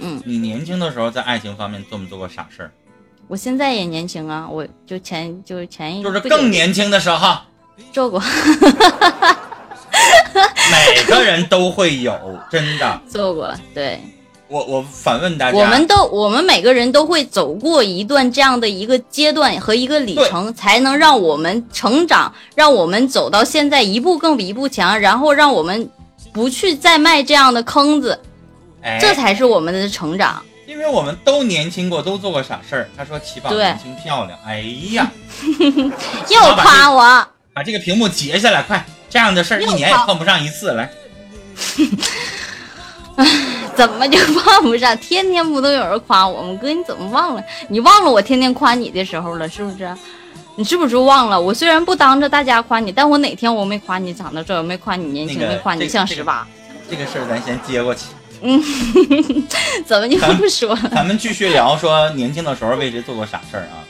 嗯，你年轻的时候在爱情方面做没做过傻事儿？我现在也年轻啊，我就前就是前一就是更年轻的时候，做过。每个人都会有，真的。做过，对，我我反问大家，我们都我们每个人都会走过一段这样的一个阶段和一个里程，才能让我们成长，让我们走到现在一步更比一步强，然后让我们不去再迈这样的坑子，哎，这才是我们的成长。因为我们都年轻过，都做过傻事儿。他说齐宝对年轻漂亮，哎呀，又夸我，把这个屏幕截下来，快！这样的事儿一年也碰不上一次，来。怎么就碰不上？天天不都有人夸我吗？哥，你怎么忘了？你忘了我天天夸你的时候了，是不是？你是不是忘了？我虽然不当着大家夸你，但我哪天我没夸你长得帅，我没夸你年轻，那个没夸你像十八？这个事儿咱先接过去，嗯 怎么就不说？咱们继续聊说年轻的时候为谁做过傻事儿啊？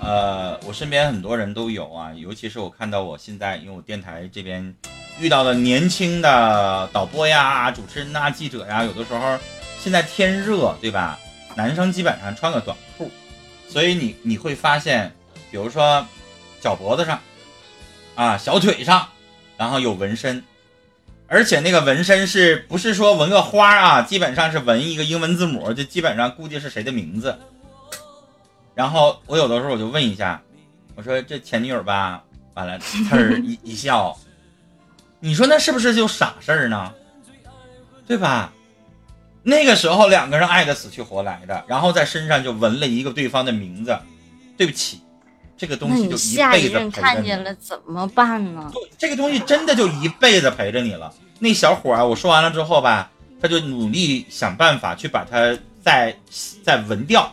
呃，我身边很多人都有啊，尤其是我看到我现在，因为我电台这边遇到的年轻的导播呀、主持人呐、记者呀，有的时候现在天热，对吧？男生基本上穿个短裤，所以你你会发现，比如说脚脖子上啊、小腿上，然后有纹身，而且那个纹身是不是说纹个花啊？基本上是纹一个英文字母，就基本上估计是谁的名字。然后我有的时候我就问一下，我说这前女友吧，完了，呲儿一一笑，你说那是不是就傻事儿呢？对吧？那个时候两个人爱的死去活来的，然后在身上就纹了一个对方的名字。对不起，这个东西就一辈子陪着你。看见了怎么办呢？对，这个东西真的就一辈子陪着你了。那小伙儿，我说完了之后吧，他就努力想办法去把它再再纹掉，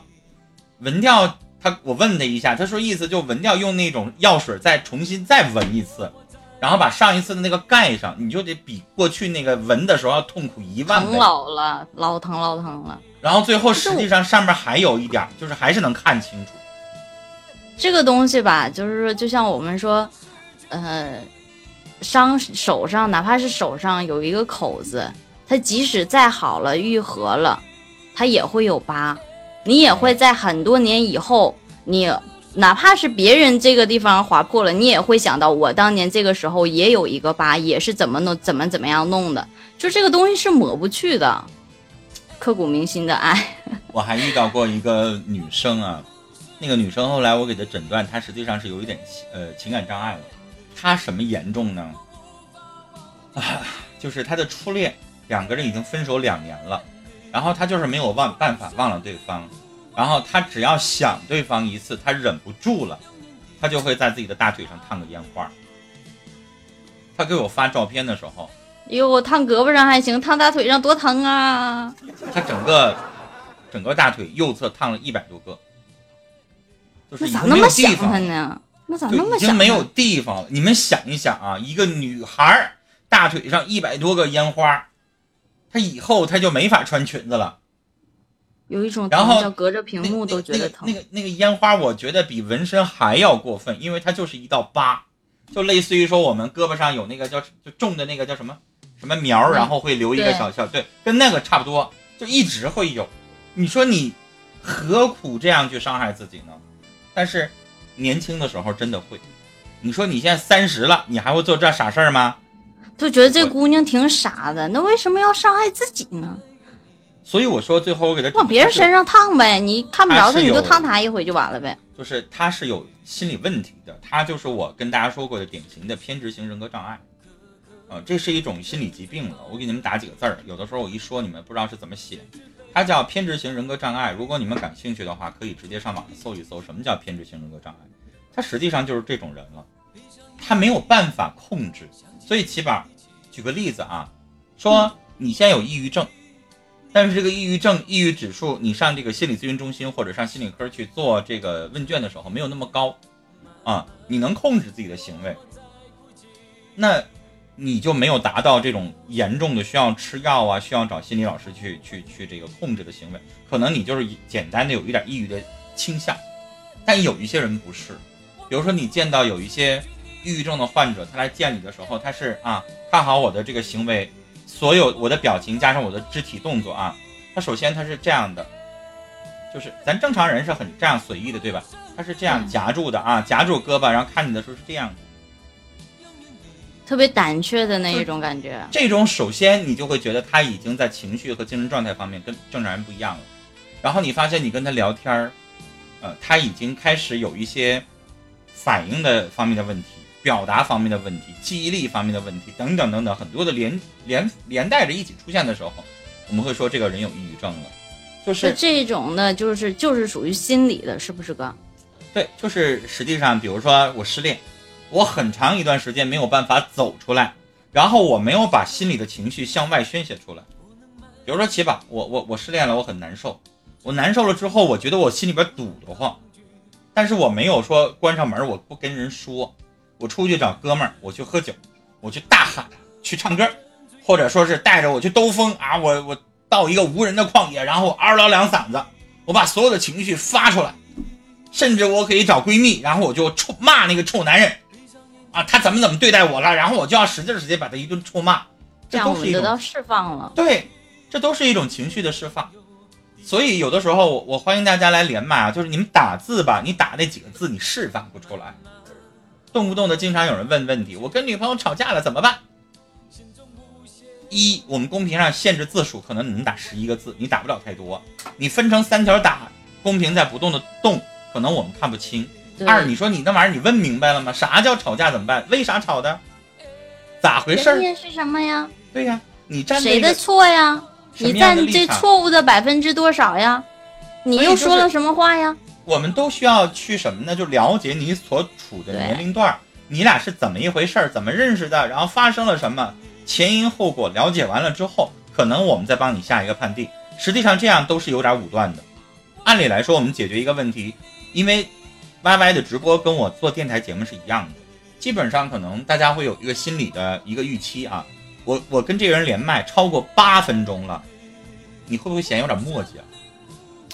纹掉。他我问他一下，他说意思就纹掉，用那种药水再重新再纹一次，然后把上一次的那个盖上，你就得比过去那个纹的时候要痛苦一万疼倍。老了，老疼老疼了。然后最后实际上上面还有一点儿，就是还是能看清楚。这个东西吧，就是说，就像我们说，呃，伤手上，哪怕是手上有一个口子，它即使再好了，愈合了，它也会有疤。你也会在很多年以后，你哪怕是别人这个地方划破了，你也会想到我当年这个时候也有一个疤，也是怎么弄，怎么怎么样弄的。就这个东西是抹不去的，刻骨铭心的爱。我还遇到过一个女生啊，那个女生后来我给她诊断，她实际上是有一点呃情感障碍了。她什么严重呢？啊，就是她的初恋，两个人已经分手两年了，然后她就是没有忘办法忘了对方，然后她只要想对方一次，她忍不住了，她就会在自己的大腿上烫个烟花。她给我发照片的时候，哟，我烫胳膊上还行，烫大腿上多疼啊！她整个整个大腿右侧烫了一百多个，就是已那咋那么想方他呢？那咋那么想他？已经没有地方了。你们想一想啊，一个女孩大腿上一百多个烟花，她以后她就没法穿裙子了。有一种然后疼叫隔着屏幕都觉得疼那。个那个那个烟花，我觉得比纹身还要过分，因为它就是一道疤，就类似于说我们胳膊上有那个叫就种的那个叫什么什么苗然后会留一个对小小对，跟那个差不多，就一直会有。你说你何苦这样去伤害自己呢？但是年轻的时候真的会。你说你现在三十了，你还会做这傻事儿吗？就觉得这姑娘挺傻的，那为什么要伤害自己呢？所以我说最后我给她往别人身上烫呗，你看不着她，你就烫她一回就完了呗。就是她是有心理问题的，她就是我跟大家说过的典型的偏执型人格障碍，啊、这是一种心理疾病了。我给你们打几个字儿，有的时候我一说你们不知道是怎么写，它叫偏执型人格障碍。如果你们感兴趣的话，可以直接上网上搜一搜什么叫偏执型人格障碍，它实际上就是这种人了，他没有办法控制。所以起宝，举个例子啊，说你现在有抑郁症。但是这个抑郁症、抑郁指数，你上这个心理咨询中心或者上心理科去做这个问卷的时候，没有那么高，啊，你能控制自己的行为，那你就没有达到这种严重的需要吃药啊，需要找心理老师去去去这个控制的行为，可能你就是简单的有一点抑郁的倾向，但有一些人不是，比如说你见到有一些抑郁症的患者，他来见你的时候，他是啊看好我的这个行为。所有我的表情加上我的肢体动作啊，他他首先他是这样的，就是咱正常人是很这样随意的，对吧？他是这样夹住的啊，夹住胳膊，然后看你的时候是这样的。特别胆怯的那一种感觉。这种首先你就会觉得他已经在情绪和精神状态方面跟正常人不一样了，然后你发现你跟他聊天儿，呃，他已经开始有一些反应的方面的问题、表达方面的问题、记忆力方面的问题等等等等，很多的连连连带着一起出现的时候，我们会说这个人有抑郁症了，就是这种的，就是就是属于心理的，是不是哥？对，就是实际上，比如说我失恋。我很长一段时间没有办法走出来，然后我没有把心里的情绪向外宣泄出来。比如说，起吧，我我我失恋了，我很难受。我难受了之后，我觉得我心里边堵得慌，但是我没有说关上门，我不跟人说。我出去找哥们儿，我去喝酒，我去大喊，去唱歌，或者说是带着我去兜风啊，我我到一个无人的旷野，然后嗷嗷两嗓子，我把所有的情绪发出来，甚至我可以找闺蜜，然后我就臭骂那个臭男人。啊，他怎么怎么对待我了？然后我就要使劲使劲把他一顿臭骂，这样我得到释放了。对，这都是一种情绪的释放。所以有的时候我我欢迎大家来连麦啊，就是你们打字吧，你打那几个字你释放不出来，动不动的经常有人问问题，我跟女朋友吵架了怎么办？一，我们公屏上限制字数，可能你能打十一个字，你打不了太多。你分成三条打，公屏在不动的动，可能我们看不清。二，你说你那玩意儿，你问明白了吗？啥叫吵架？怎么办？为啥吵的？咋回事？原因是什么呀？对呀，你站谁的错呀？你占这错误的百分之多少呀？你又说了什么话呀？我们都需要去什么呢？就了解你所处的年龄段，你俩是怎么一回事儿？怎么认识的？然后发生了什么？前因后果了解完了之后，可能我们再帮你下一个判定。实际上这样都是有点武断的。按理来说，我们解决一个问题，因为。Y Y 的直播跟我做电台节目是一样的，基本上可能大家会有一个心理的一个预期啊。我我跟这个人连麦超过八分钟了，你会不会嫌有点磨叽啊？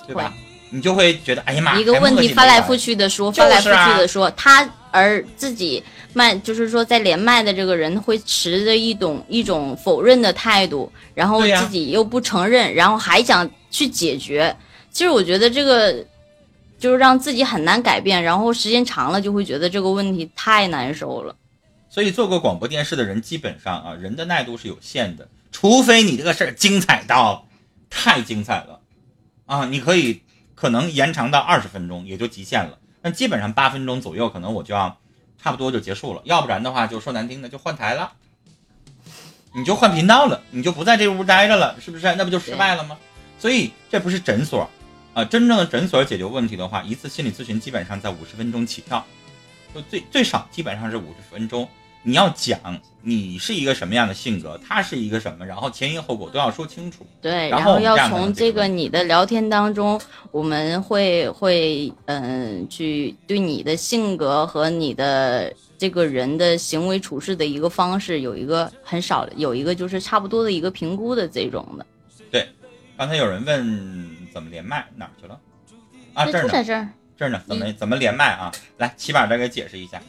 对吧？你就会觉得哎呀妈，一个问题翻来覆去的说，翻来覆去的说，他而自己麦就是说在连麦的这个人会持着一种一种否认的态度，然后自己又不承认，然后还想去解决。其实我觉得这个。就是让自己很难改变，然后时间长了就会觉得这个问题太难受了。所以做过广播电视的人，基本上啊，人的耐度是有限的，除非你这个事儿精彩到太精彩了啊，你可以可能延长到二十分钟也就极限了。但基本上八分钟左右，可能我就要差不多就结束了。要不然的话，就说难听的就换台了，你就换频道了，你就不在这屋待着了，是不是？那不就失败了吗？所以这不是诊所。啊，真正的诊所解决问题的话，一次心理咨询基本上在五十分钟起跳，就最最少基本上是五十分钟。你要讲你是一个什么样的性格，他是一个什么，然后前因后果都要说清楚。对，然后要从这个你的聊天当中，我们会会嗯去对你的性格和你的这个人的行为处事的一个方式有一个很少有一个就是差不多的一个评估的这种的。对，刚才有人问。怎么连麦哪儿去了？啊，这儿呢，这儿这儿呢，怎么怎么连麦啊？来，起码再给解释一下。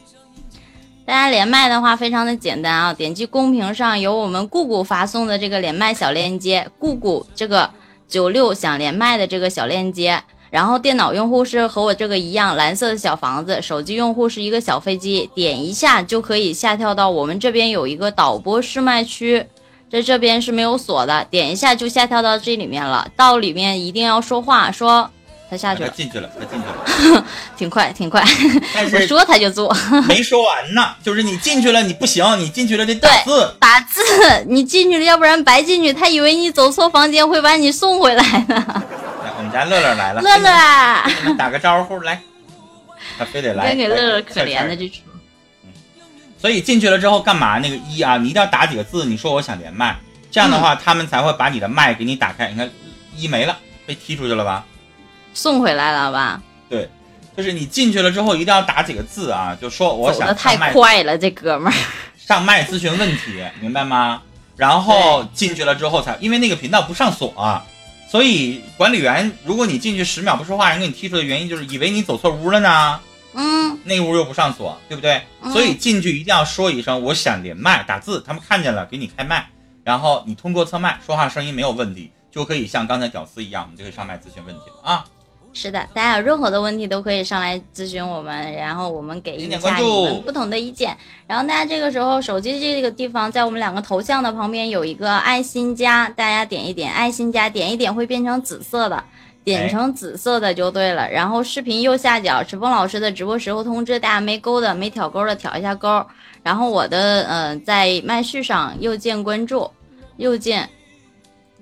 大家连麦的话非常的简单啊，点击公屏上有我们姑姑发送的这个连麦小链接，姑姑这个九六想连麦的这个小链接。然后电脑用户是和我这个一样蓝色的小房子，手机用户是一个小飞机，点一下就可以下跳到我们这边有一个导播试麦区。在这边是没有锁的，点一下就下跳到这里面了。到里面一定要说话，说他下去了，进去了，他进去了，挺快，挺快。但是说他就做，没说完呢。就是你进去了，你不行，你进去了得打字，打字。你进去了，要不然白进去。他以为你走错房间，会把你送回来呢。我们家乐乐来了，乐乐，打个招呼来。他非得来，给乐乐可怜的就。所以进去了之后干嘛？那个一啊，你一定要打几个字，你说我想连麦，这样的话他们才会把你的麦给你打开。你看一没了，被踢出去了吧？送回来了吧？对，就是你进去了之后一定要打几个字啊，就说我想太快了，这哥们儿上麦咨询问题，明白吗？然后进去了之后才，因为那个频道不上锁，所以管理员如果你进去十秒不说话，人给你踢出的原因就是以为你走错屋了呢。嗯，那屋又不上锁，对不对？所以进去一定要说一声，我想连麦，打字，他们看见了，给你开麦，然后你通过侧麦说话声音没有问题，就可以像刚才屌丝一样，我们就可以上麦咨询问题了啊。是的，大家有任何的问题都可以上来咨询我们，然后我们给一下你们不同的意见。然后大家这个时候手机这个地方，在我们两个头像的旁边有一个爱心加，大家点一点爱心加，点一点会变成紫色的，点成紫色的就对了。然后视频右下角池峰老师的直播时候通知，大家没勾的没挑勾的挑一下勾。然后我的呃在麦序上右键关注，右键。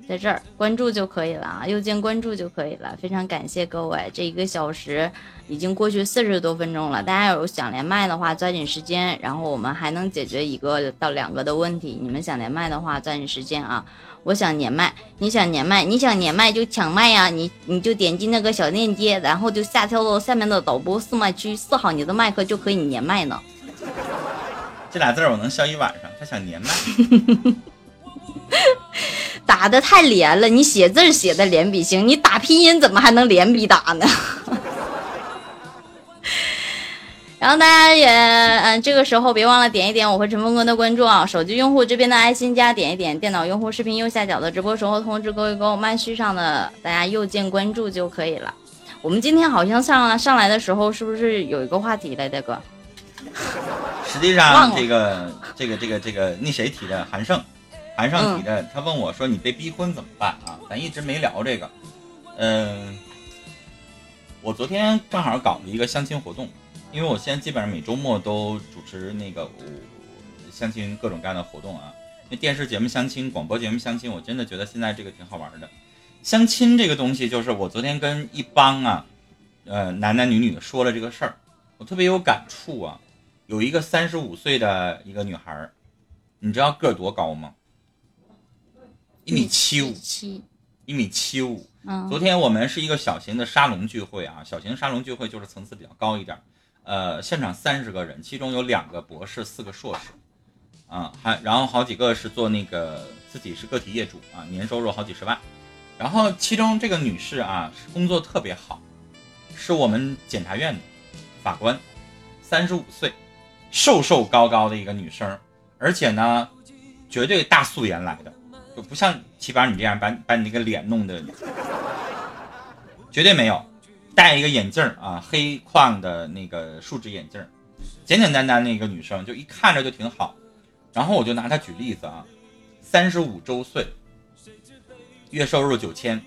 在这儿关注就可以了啊，右键关注就可以了。非常感谢各位，这一个小时已经过去四十多分钟了。大家有想连麦的话，抓紧时间，然后我们还能解决一个到两个的问题。你们想连麦的话，抓紧时间啊！我想连麦，你想连麦，你想连麦就抢麦呀！你你就点击那个小链接，然后就下跳到下面的导播试麦区，四好你的麦克就可以连麦呢。这俩字儿我能笑一晚上。他想连麦。打的太连了，你写字写的连笔行，你打拼音怎么还能连笔打呢？然后大家也，嗯，这个时候别忘了点一点我和陈峰哥的关注啊！手机用户这边的爱心加点一点，电脑用户视频右下角的直播时候通知勾一勾，麦序上的大家右键关注就可以了。我们今天好像上上来的时候是不是有一个话题来，大哥？实际上，这个这个这个这个那谁提的？韩胜。韩上提的，他问我说：“你被逼婚怎么办啊？”咱一直没聊这个。嗯，我昨天正好搞了一个相亲活动，因为我现在基本上每周末都主持那个相亲各种各样的活动啊。那电视节目相亲、广播节目相亲，我真的觉得现在这个挺好玩的。相亲这个东西，就是我昨天跟一帮啊，呃，男男女女的说了这个事儿，我特别有感触啊。有一个三十五岁的一个女孩，你知道个儿多高吗？一米七五，一米七五。嗯，昨天我们是一个小型的沙龙聚会啊，小型沙龙聚会就是层次比较高一点。呃，现场三十个人，其中有两个博士，四个硕士，啊，还然后好几个是做那个自己是个体业主啊，年收入好几十万。然后其中这个女士啊，工作特别好，是我们检察院的法官，三十五岁，瘦瘦高高的一个女生，而且呢，绝对大素颜来的。就不像齐宝你这样把把你那个脸弄的，绝对没有，戴一个眼镜啊，黑框的那个树脂眼镜，简简单单的一个女生，就一看着就挺好。然后我就拿她举例子啊，三十五周岁，月收入九千，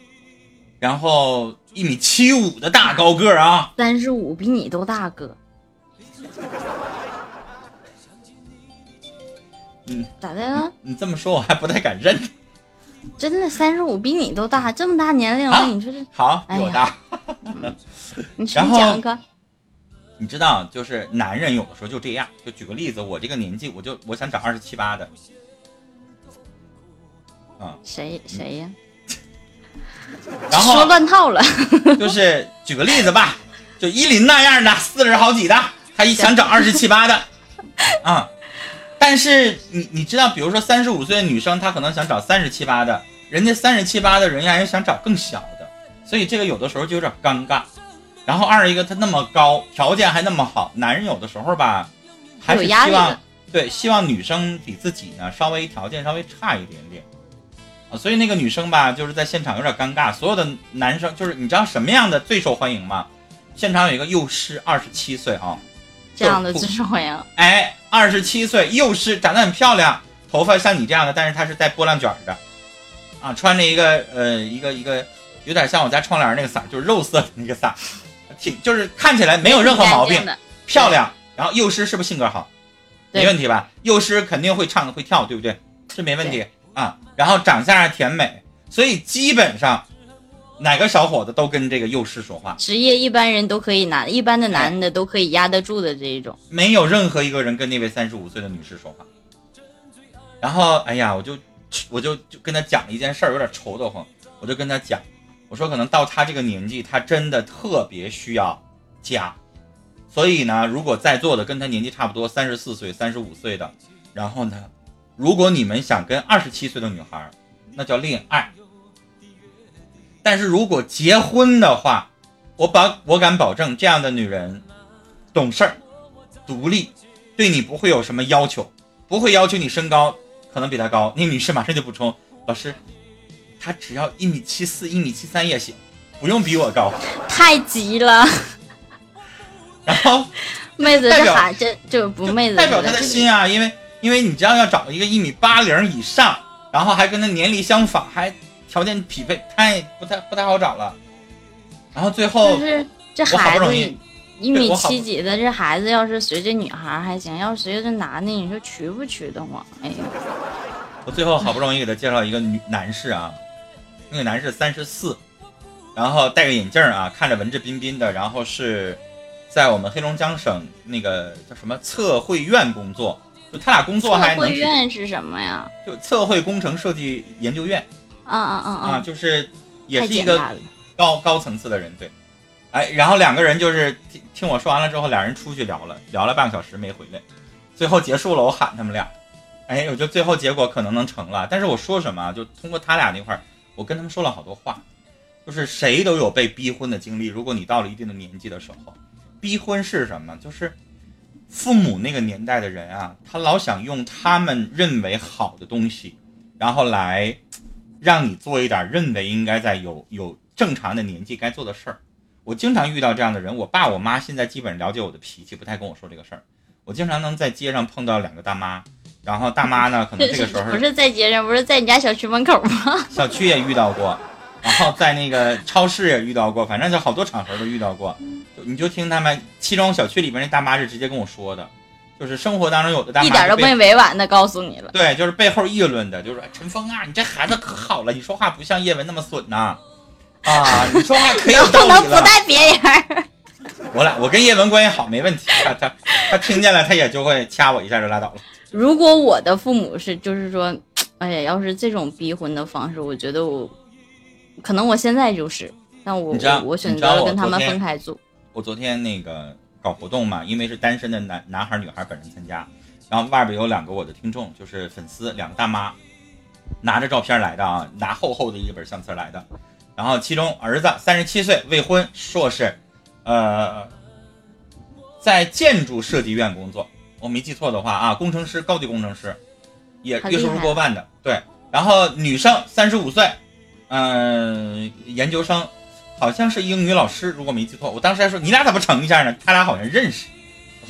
然后一米七五的大高个啊，三十五比你都大哥。嗯，咋的了？你这么说，我还不太敢认。真的，三十五比你都大，这么大年龄了，你说这好比我大。你讲一个。你知道，就是男人有的时候就这样。就举个例子，我这个年纪，我就我想找二十七八的。啊？谁谁呀？然后说乱套了。就是举个例子吧，就依林那样的四十好几的，他一想找二十七八的，啊。但是你你知道，比如说三十五岁的女生，她可能想找三十七八的，人家三十七八的人家也想找更小的，所以这个有的时候就有点尴尬。然后二一个她那么高，条件还那么好，男人有的时候吧，还是希望对希望女生比自己呢稍微条件稍微差一点点啊，所以那个女生吧就是在现场有点尴尬。所有的男生就是你知道什么样的最受欢迎吗？现场有一个幼师，二十七岁啊。这样的最受欢迎。哎，二十七岁，幼师长得很漂亮，头发像你这样的，但是她是带波浪卷的，啊，穿着一个呃一个一个有点像我家窗帘那个色，就是肉色的那个色，挺就是看起来没有任何毛病，漂亮。然后幼师是不是性格好？没问题吧？幼师肯定会唱会跳，对不对？这没问题啊。然后长相还甜美，所以基本上。哪个小伙子都跟这个幼师说话，职业一般人都可以拿，一般的男的都可以压得住的这一种，没有任何一个人跟那位三十五岁的女士说话。然后，哎呀，我就我就就跟他讲了一件事儿，有点愁得慌。我就跟他讲，我说可能到他这个年纪，他真的特别需要家。所以呢，如果在座的跟他年纪差不多，三十四岁、三十五岁的，然后呢，如果你们想跟二十七岁的女孩，那叫恋爱。但是如果结婚的话，我保我敢保证，这样的女人懂事儿、独立，对你不会有什么要求，不会要求你身高可能比她高。那女士马上就补充：“老师，她只要一米七四、一米七三也行，不用比我高。太急了，然后妹子代表这孩这这不妹子代表她的心啊，因为因为你知道要找一个一米八零以上，然后还跟她年龄相仿，还条件匹配，太不太不太好找了。然后最后就是这我好孩子不容易一米七几的，这孩子要是随着女孩还行，要是随着这男的，你说娶不娶得慌？哎呀，我最后好不容易给他介绍一个女男士啊，那个男士三十四，然后戴个眼镜啊，看着文质彬彬的，然后是在我们黑龙江省那个叫什么测绘院工作，就他俩工作还测绘院是什么呀？就测绘工程设计研究院啊啊啊啊，啊！就是也是一个。高高层次的人，对，哎，然后两个人就是听听我说完了之后，俩人出去聊了，聊了半个小时没回来，最后结束了，我喊他们俩，哎，我觉得最后结果可能能成了，但是我说什么啊，就通过他俩那块儿，我跟他们说了好多话，就是谁都有被逼婚的经历，如果你到了一定的年纪的时候，逼婚是什么？就是父母那个年代的人啊，他老想用他们认为好的东西，然后来让你做一点认为应该在有有正常的年纪该做的事儿。我经常遇到这样的人，我爸我妈现在基本了解我的脾气，不太跟我说这个事儿。我经常能在街上碰到两个大妈，然后大妈呢，可能 这个时候不是在街上，不是在你家小区门口吗？小区也遇到过，然后在那个超市也遇到过，反正就好多场合都遇到过。就你就听他们，其中小区里边那大妈是直接跟我说的，就是生活当中有的大妈一点都是被没委婉的告诉你了。对，就是背后议论的，就是说陈峰啊，你这孩子可好了，你说话不像叶文那么损呐、啊，你说话可有道不能不理了。带别人。我俩我跟叶文关系好，没问题，他他他听见了，他也就会掐我一下就拉倒了。如果我的父母是，就是说，哎呀，要是这种逼婚的方式，我觉得我可能我现在就是，但我我我选择了跟他们分开住。我昨天那个搞活动嘛，因为是单身的男男孩女孩本人参加，然后外边有两个我的听众，就是粉丝，两个大妈，拿着照片来的啊，拿厚厚的一本相册来的，然后其中儿子三十七岁，未婚，硕士，呃，在建筑设计院工作，我没记错的话啊，工程师，高级工程师，也月收入过万的，对，然后女生三十五岁，嗯、研究生。好像是英语老师，如果没记错，我当时还说你俩怎么成一下呢？他俩好像认识，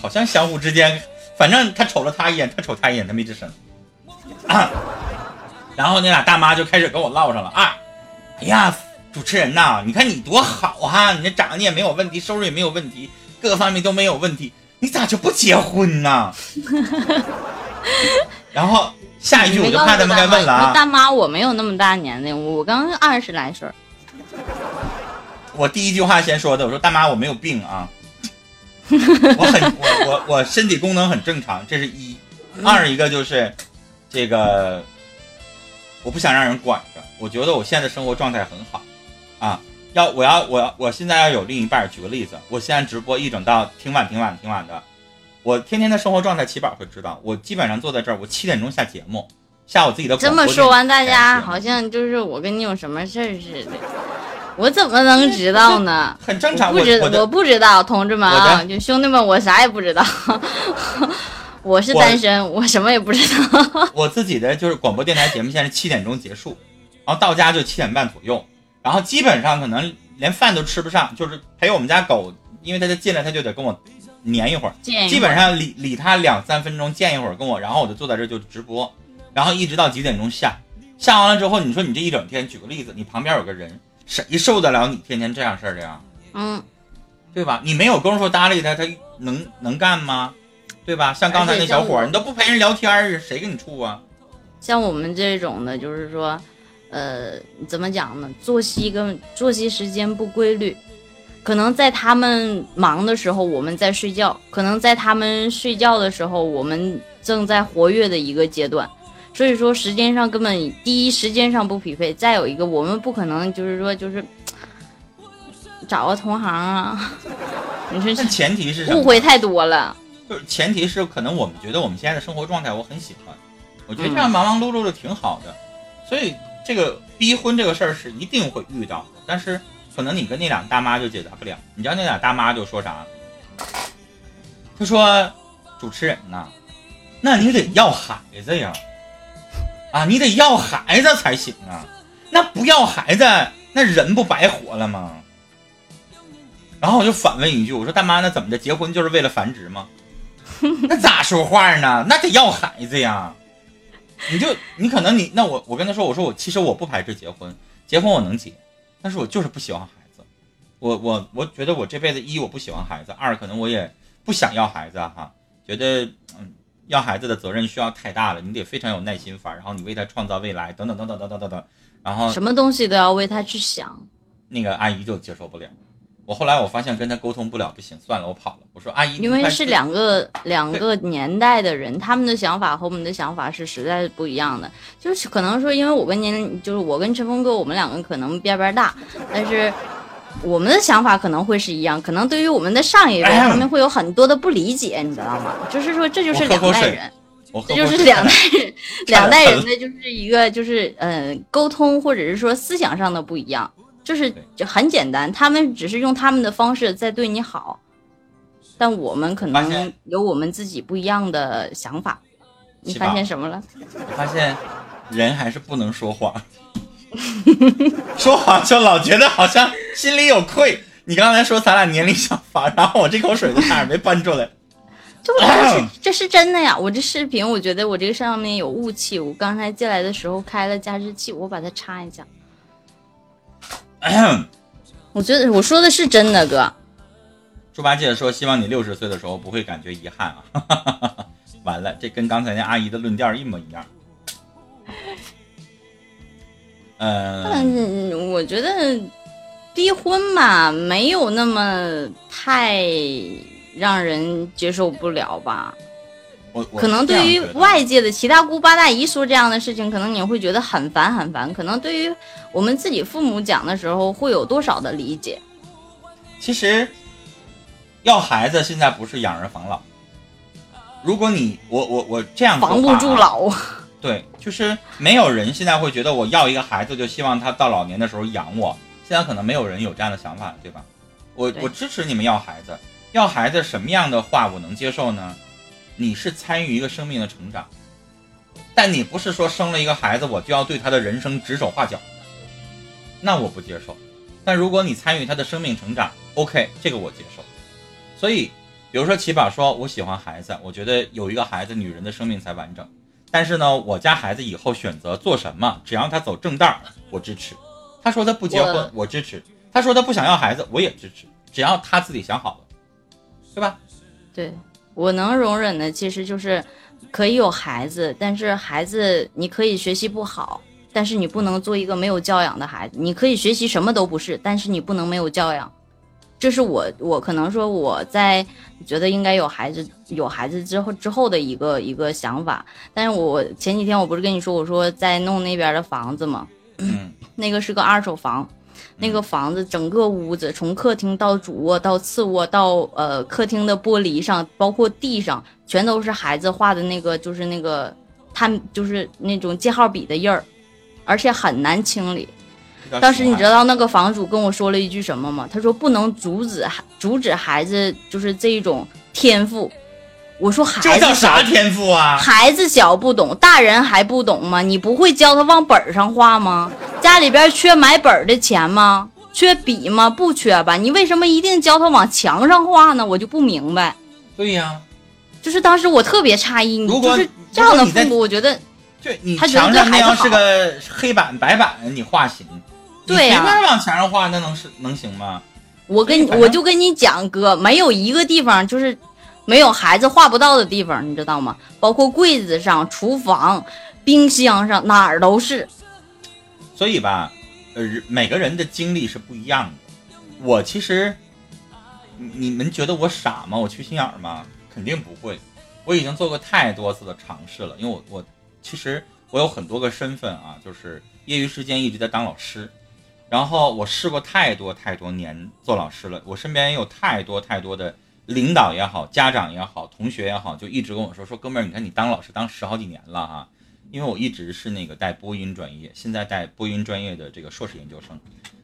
好像相互之间，反正他瞅了他一眼，他瞅他一眼，他没吱声。然后那俩大妈就开始跟我唠上了啊，哎呀，主持人呐，你看你多好哈、你这长得也没有问题，收入也没有问题，各个方面都没有问题，你咋就不结婚呢？然后下一句我就怕他们该问了啊，大妈，我没有那么大年龄，我刚二十来岁。我第一句话先说的，我说大妈我没有病啊，我很 我我我身体功能很正常，这是一。二一个就是这个，我不想让人管着，我觉得我现在的生活状态很好啊。要我要我要我现在要有另一半，举个例子，我现在直播一整到挺晚挺晚挺晚的，我天天的生活状态，起宝会知道，我基本上坐在这儿，我七点钟下节目，下我自己的这么说完，大家好像就是我跟你有什么事儿似的，我怎么能知道呢？很正常，我不知我我不知道，同志们啊，就兄弟们，我啥也不知道。我是单身，我什么也不知道。我自己的就是广播电台节目，现在是七点钟结束，然后到家就七点半左右，然后基本上可能连饭都吃不上，就是陪我们家狗，因为它就进来，它就得跟我黏一会儿，基本上理理它两三分钟，见一会儿跟我，然后我就坐在这就直播，然后一直到几点钟下，下完了之后，你说你这一整天，举个例子，你旁边有个人，谁受得了你天天这样事儿的呀？嗯，对吧？你没有功夫搭理他，他能能干吗？对吧？像刚才那小伙儿，你都不陪人聊天儿，谁跟你处啊？像我们这种的，就是说，呃，怎么讲呢？作息跟作息时间不规律，可能在他们忙的时候，我们在睡觉；可能在他们睡觉的时候，我们正在活跃的一个阶段。所以说，时间上根本第一时间上不匹配，再有一个，我们不可能就是说就是找个同行啊，你说但前提是？误会太多了。就是前提是可能我们觉得我们现在的生活状态我很喜欢，我觉得这样忙忙碌碌的挺好的，所以这个逼婚这个事儿是一定会遇到的，但是可能你跟那俩大妈就解答不了。你知道那俩大妈就说啥？他说：“主持人呐，那你得要孩子呀，啊，你得要孩子才行啊。那不要孩子，那人不白活了吗？然后我就反问一句，我说大妈，那怎么的？结婚就是为了繁殖吗？那咋说话呢？那得要孩子呀。你就你可能你那我我跟他说，我说我其实我不排斥结婚，结婚我能结，但是我就是不喜欢孩子。我我我觉得我这辈子一我不喜欢孩子，二可能我也不想要孩子哈，觉得嗯要孩子的责任需要太大了，你得非常有耐心法，然后你为他创造未来等等等等等等等等，然后什么东西都要为他去想。那个阿姨就接受不了。我后来我发现跟他沟通不了，不行，算了，我跑了。我说阿姨，因为是两个两个年代的人，他们的想法和我们的想法是实在是不一样的。就是可能说，因为我跟年龄，就是我跟陈峰哥，我们两个可能边边大，但是我们的想法可能会是一样。可能对于我们的上一辈，他们会有很多的不理解，你知道吗？就是说，这就是两代人，这就是两代人，两代人的就是一个就是嗯沟通或者是说思想上的不一样。就是就很简单，他们只是用他们的方式在对你好，但我们可能有我们自己不一样的想法。你发现什么了？我发现人还是不能说谎，说谎就老觉得好像心里有愧。你刚才说咱俩年龄相仿，然后我这口水就差点没搬出来。这不是 这是真的呀！我这视频，我觉得我这个上面有雾气。我刚才进来的时候开了加湿器，我把它插一下。我觉得我说的是真的，哥。猪八戒说：“希望你六十岁的时候不会感觉遗憾啊！” 完了，这跟刚才那阿姨的论调一模一样。嗯，我觉得逼婚吧，没有那么太让人接受不了吧。可能对于外界的七大姑八大姨说这样的事情，可能你会觉得很烦很烦。可能对于我们自己父母讲的时候，会有多少的理解？其实要孩子现在不是养儿防老。如果你我我我这样防不住老，对，就是没有人现在会觉得我要一个孩子就希望他到老年的时候养我。现在可能没有人有这样的想法，对吧？我我支持你们要孩子，要孩子什么样的话我能接受呢？你是参与一个生命的成长，但你不是说生了一个孩子我就要对他的人生指手画脚，那我不接受。但如果你参与他的生命成长，OK，这个我接受。所以，比如说起宝说，我喜欢孩子，我觉得有一个孩子，女人的生命才完整。但是呢，我家孩子以后选择做什么，只要他走正道，我支持。他说他不结婚，我支持。他说他不想要孩子，我也支持。只要他自己想好了，对吧？对。我能容忍的其实就是可以有孩子，但是孩子你可以学习不好，但是你不能做一个没有教养的孩子。你可以学习什么都不是，但是你不能没有教养。这是我我可能说我在觉得应该有孩子有孩子之后之后的一个一个想法。但是我前几天我不是跟你说我说在弄那边的房子吗？那个是个二手房。那个房子整个屋子，从客厅到主卧到次卧到呃客厅的玻璃上，包括地上，全都是孩子画的那个，就是那个他就是那种记号笔的印儿，而且很难清理。当时你知道那个房主跟我说了一句什么吗？他说不能阻止孩阻止孩子就是这一种天赋。我说孩子这叫啥天赋啊？孩子小不懂，大人还不懂吗？你不会教他往本上画吗？家里边缺买本的钱吗？缺笔吗？不缺吧？你为什么一定教他往墙上画呢？我就不明白。对呀，就是当时我特别诧异，你就是这样的父母，我觉得，对你墙上那要是个黑板白板，你画行？对呀，随便往墙上画，那能是能行吗？我跟我就跟你讲，哥，没有一个地方就是。没有孩子画不到的地方，你知道吗？包括柜子上、厨房、冰箱上，哪儿都是。所以吧，呃，每个人的经历是不一样的。我其实，你们觉得我傻吗？我缺心眼儿吗？肯定不会。我已经做过太多次的尝试了，因为我我其实我有很多个身份啊，就是业余时间一直在当老师，然后我试过太多太多年做老师了，我身边也有太多太多的。领导也好，家长也好，同学也好，就一直跟我说说，哥们儿，你看你当老师当十好几年了哈，因为我一直是那个带播音专业，现在带播音专业的这个硕士研究生，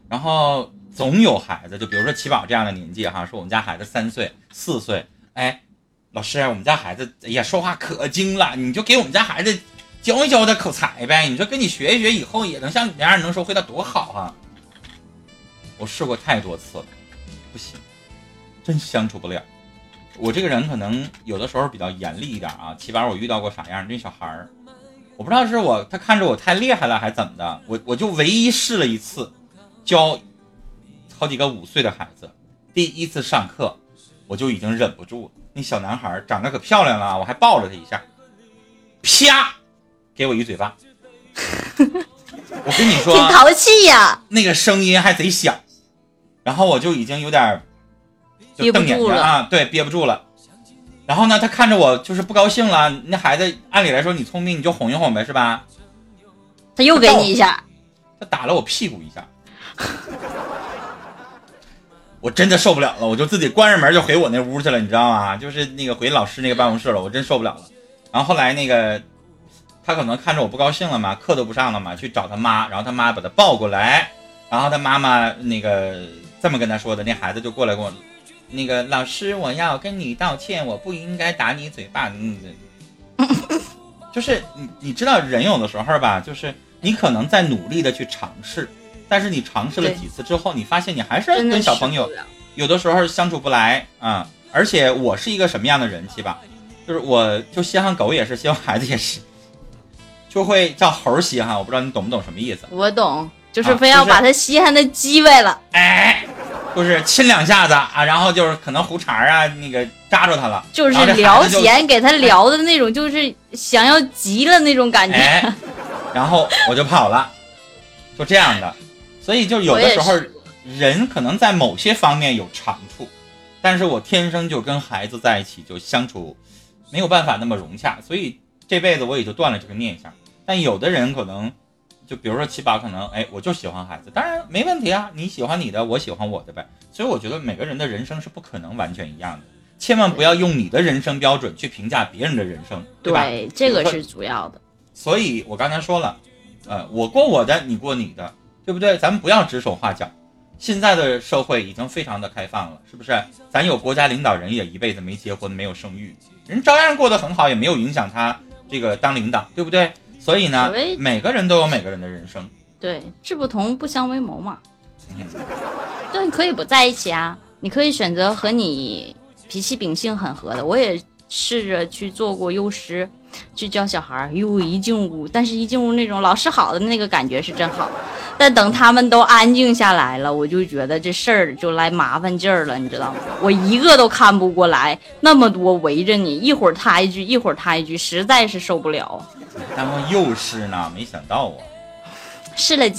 然后总有孩子，就比如说齐宝这样的年纪哈，说我们家孩子三岁四岁，哎，老师，我们家孩子哎呀说话可精了，你就给我们家孩子教一教他口才呗。你说跟你学一学，以后也能像你那样能说会，那多好啊！我试过太多次了，不行，真相处不了。我这个人可能有的时候比较严厉一点啊。起码我遇到过啥样？那小孩儿，我不知道是我他看着我太厉害了还是怎么的。我我就唯一试了一次，教好几个五岁的孩子，第一次上课我就已经忍不住了。那小男孩长得可漂亮了，我还抱了他一下，啪，给我一嘴巴。我跟你说，挺淘气呀，那个声音还贼响，然后我就已经有点就瞪眼睛啊，对，憋不住了。然后呢，他看着我就是不高兴了。那孩子按理来说你聪明，你就哄一哄呗，是吧？他又给你一下，他打了我屁股一下，我真的受不了了，我就自己关上门就回我那屋去了，你知道吗？就是那个回老师那个办公室了，我真受不了了。然后后来那个。他可能看着我不高兴了嘛，课都不上了嘛，去找他妈，然后他妈把他抱过来，然后他妈妈那个这么跟他说的，那孩子就过来跟我，那个老师，我要跟你道歉，我不应该打你嘴巴，嗯，就是你你知道人有的时候吧，就是你可能在努力的去尝试，但是你尝试了几次之后，你发现你还是跟小朋友有的时候相处不来啊，而且我是一个什么样的人气吧，就是我就稀罕狗也是，稀罕孩子也是。就会叫猴稀罕，我不知道你懂不懂什么意思。我懂，就是非要把它稀罕的叽歪了。哎，就是亲两下子啊，然后就是可能胡茬啊，那个扎着他了。就是聊闲，给他聊的那种，就是想要急了那种感觉。然后我就跑了，就这样的。所以就有的时候，人可能在某些方面有长处，但是我天生就跟孩子在一起就相处没有办法那么融洽，所以这辈子我也就断了这个念想。但有的人可能，就比如说七宝，可能哎，我就喜欢孩子，当然没问题啊，你喜欢你的，我喜欢我的呗。所以我觉得每个人的人生是不可能完全一样的，千万不要用你的人生标准去评价别人的人生，对吧？对，这个是主要的。所以我刚才说了，呃，我过我的，你过你的，对不对？咱们不要指手画脚。现在的社会已经非常的开放了，是不是？咱有国家领导人也一辈子没结婚，没有生育，人照样过得很好，也没有影响他这个当领导，对不对？所以呢，每个人都有每个人的人生。对，志不同不相为谋嘛。对，可以不在一起啊。你可以选择和你脾气秉性很合的。我也试着去做过幼师，去教小孩儿。哟，一进屋，但是一进屋那种老师好的那个感觉是真好。但等他们都安静下来了，我就觉得这事儿就来麻烦劲儿了，你知道吗？我一个都看不过来，那么多围着你，一会儿他一句，一会儿他一句，实在是受不了。他们又是呢，没想到啊，试了几。